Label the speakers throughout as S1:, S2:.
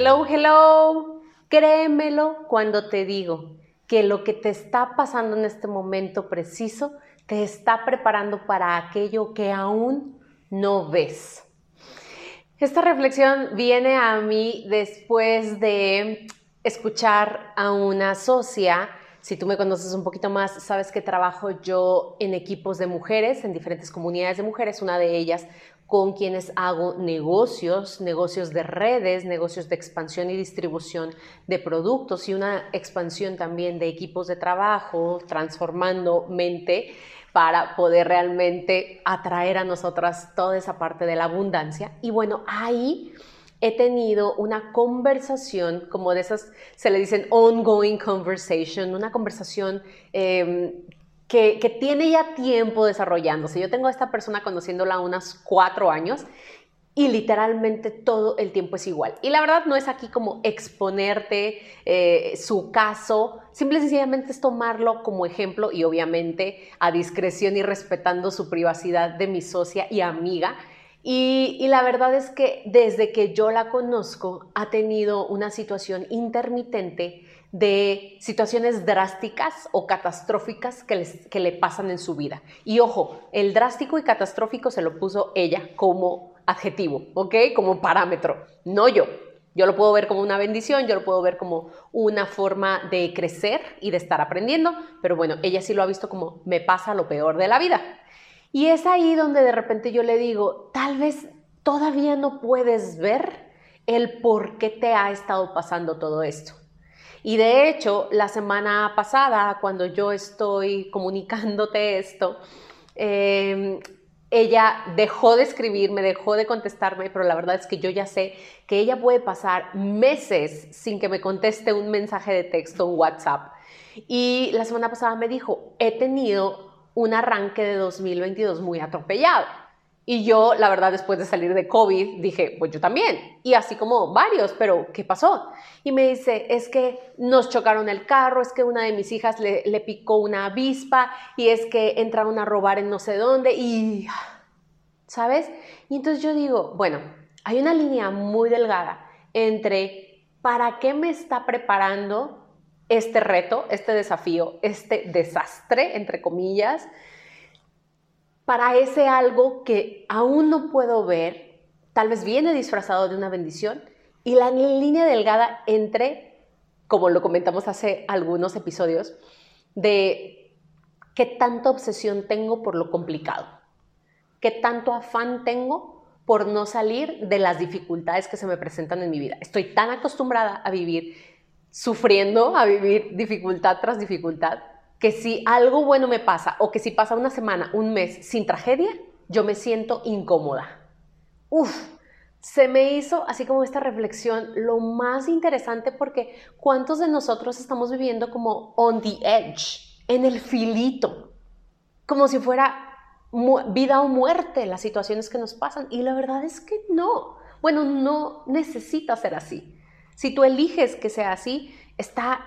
S1: Hello, hello. Créemelo cuando te digo que lo que te está pasando en este momento preciso te está preparando para aquello que aún no ves. Esta reflexión viene a mí después de escuchar a una socia. Si tú me conoces un poquito más, sabes que trabajo yo en equipos de mujeres, en diferentes comunidades de mujeres. Una de ellas con quienes hago negocios, negocios de redes, negocios de expansión y distribución de productos y una expansión también de equipos de trabajo, transformando mente para poder realmente atraer a nosotras toda esa parte de la abundancia. Y bueno, ahí he tenido una conversación, como de esas se le dicen ongoing conversation, una conversación eh, que, tiene ya tiempo desarrollándose. Yo tengo a esta persona conociéndola unos cuatro años y literalmente todo el tiempo es igual. Y la verdad no es aquí como exponerte eh, su caso, simple y sencillamente es tomarlo como ejemplo y obviamente a discreción y respetando su privacidad de mi socia y amiga. Y, la verdad es que desde que yo la conozco ha tenido una situación intermitente de situaciones drásticas o catastróficas que, que le pasan en su vida. Y ojo, el drástico y catastrófico se lo puso ella como adjetivo, ¿ok? Como parámetro, no yo. Yo lo puedo ver como una bendición, yo lo puedo ver como una forma de crecer y de estar aprendiendo, pero bueno, ella sí lo ha visto como me pasa lo peor de la vida. Y es ahí donde de repente yo le digo, tal vez todavía no puedes ver el por qué te ha estado pasando todo esto. Y de hecho, la semana pasada, cuando yo estoy comunicándote esto, em, ella dejó de escribirme, dejó de contestarme, pero la verdad es que yo ya sé que ella puede pasar meses sin que me conteste un mensaje de texto, un WhatsApp. Y la semana pasada me dijo, he tenido un arranque de 2022 muy atropellado. Y yo, la verdad, después de salir de COVID, dije, pues yo también. Y así como varios, pero ¿qué pasó? Y me dice, es que nos chocaron el carro, es que una de mis hijas le, le picó una avispa y es que entraron a robar en no sé dónde y, ¿sabes? Y entonces yo digo, bueno, hay una línea muy delgada entre para qué me está preparando este reto, este desafío, este desastre, entre comillas, para ese algo que aún no puedo ver, tal vez viene disfrazado de una bendición, y la línea delgada entre, como lo comentamos hace algunos episodios, de qué tanta obsesión tengo por lo complicado, qué tanto afán tengo por no salir de las dificultades que se me presentan en mi vida. Estoy tan acostumbrada a vivir sufriendo, a vivir dificultad tras dificultad, que si algo bueno me pasa o que si pasa una semana, un mes sin tragedia, yo me siento incómoda. Uf, se me hizo así como esta reflexión lo más interesante porque ¿cuántos de nosotros estamos viviendo como on the edge, en el filito, como si fuera vida o muerte las situaciones que nos pasan? Y la verdad es que no. Bueno, no necesita ser así. Si tú eliges que sea así, está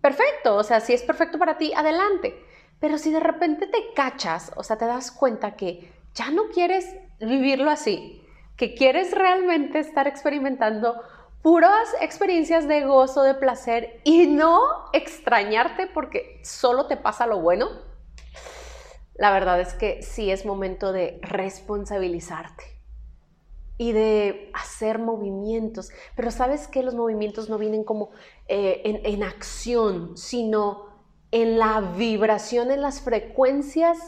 S1: perfecto, o sea, si es perfecto para ti, adelante. Pero si de repente te cachas, o sea, te das cuenta que ya no quieres vivirlo así, que quieres realmente estar experimentando puras experiencias de gozo, de placer y no extrañarte porque solo te pasa lo bueno, la verdad es que sí es momento de responsabilizarte y de hacer movimientos. Pero sabes que los movimientos no vienen como eh, en, en acción, sino en la vibración, en las frecuencias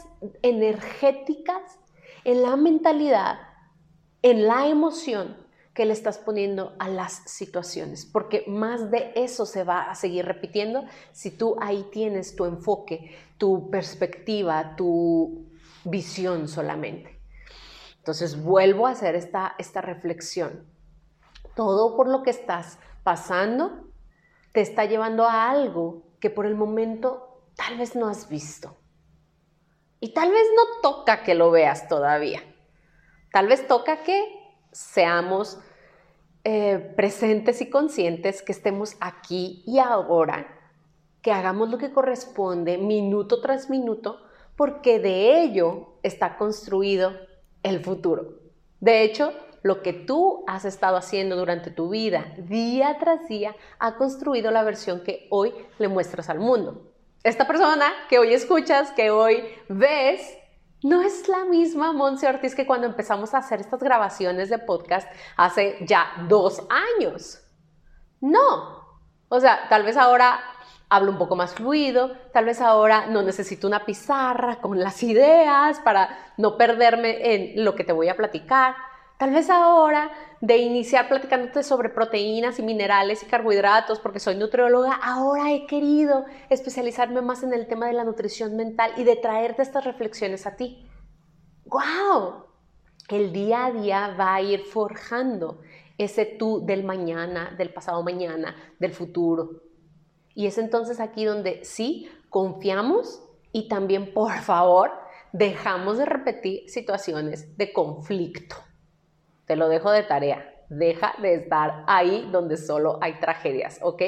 S1: energéticas, en la mentalidad, en la emoción que le estás poniendo a las situaciones, porque más de eso se va a seguir repitiendo si tú ahí tienes tu enfoque, tu perspectiva, tu visión solamente. Entonces vuelvo a hacer esta, esta reflexión. Todo por lo que estás pasando te está llevando a algo que por el momento tal vez no has visto. Y tal vez no toca que lo veas todavía. Tal vez toca que seamos eh, presentes y conscientes, que estemos aquí y ahora, que hagamos lo que corresponde minuto tras minuto, porque de ello está construido el futuro. De hecho, lo que tú has estado haciendo durante tu vida, día tras día, ha construido la versión que hoy le muestras al mundo. Esta persona que hoy escuchas, que hoy ves, no es la misma Monse Ortiz que cuando empezamos a hacer estas grabaciones de podcast hace ya dos años. No. O sea, tal vez ahora hablo un poco más fluido, tal vez ahora no necesito una pizarra con las ideas para no perderme en lo que te voy a platicar. Tal vez ahora de iniciar platicándote sobre proteínas y minerales y carbohidratos, porque soy nutrióloga, ahora he querido especializarme más en el tema de la nutrición mental y de traerte estas reflexiones a ti. ¡Wow! El día a día va a ir forjando ese tú del mañana, del pasado mañana, del futuro. Y es entonces aquí donde sí confiamos y también, por favor, dejamos de repetir situaciones de conflicto. Te lo dejo de tarea. Deja de estar ahí donde solo hay tragedias, ¿ok?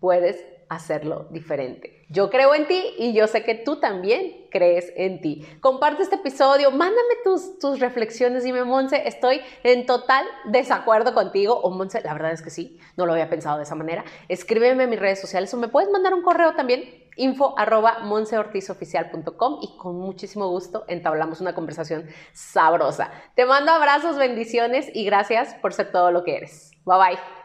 S1: Puedes hacerlo diferente. Yo creo en ti y yo sé que tú también crees en ti. Comparte este episodio, mándame tus, tus reflexiones, dime, Monse, estoy en total desacuerdo contigo. O Monse, la verdad es que sí, no lo había pensado de esa manera. Escríbeme en mis redes sociales o me puedes mandar un correo también info arroba monseortizoficial.com y con muchísimo gusto entablamos una conversación sabrosa. Te mando abrazos, bendiciones y gracias por ser todo lo que eres. Bye bye.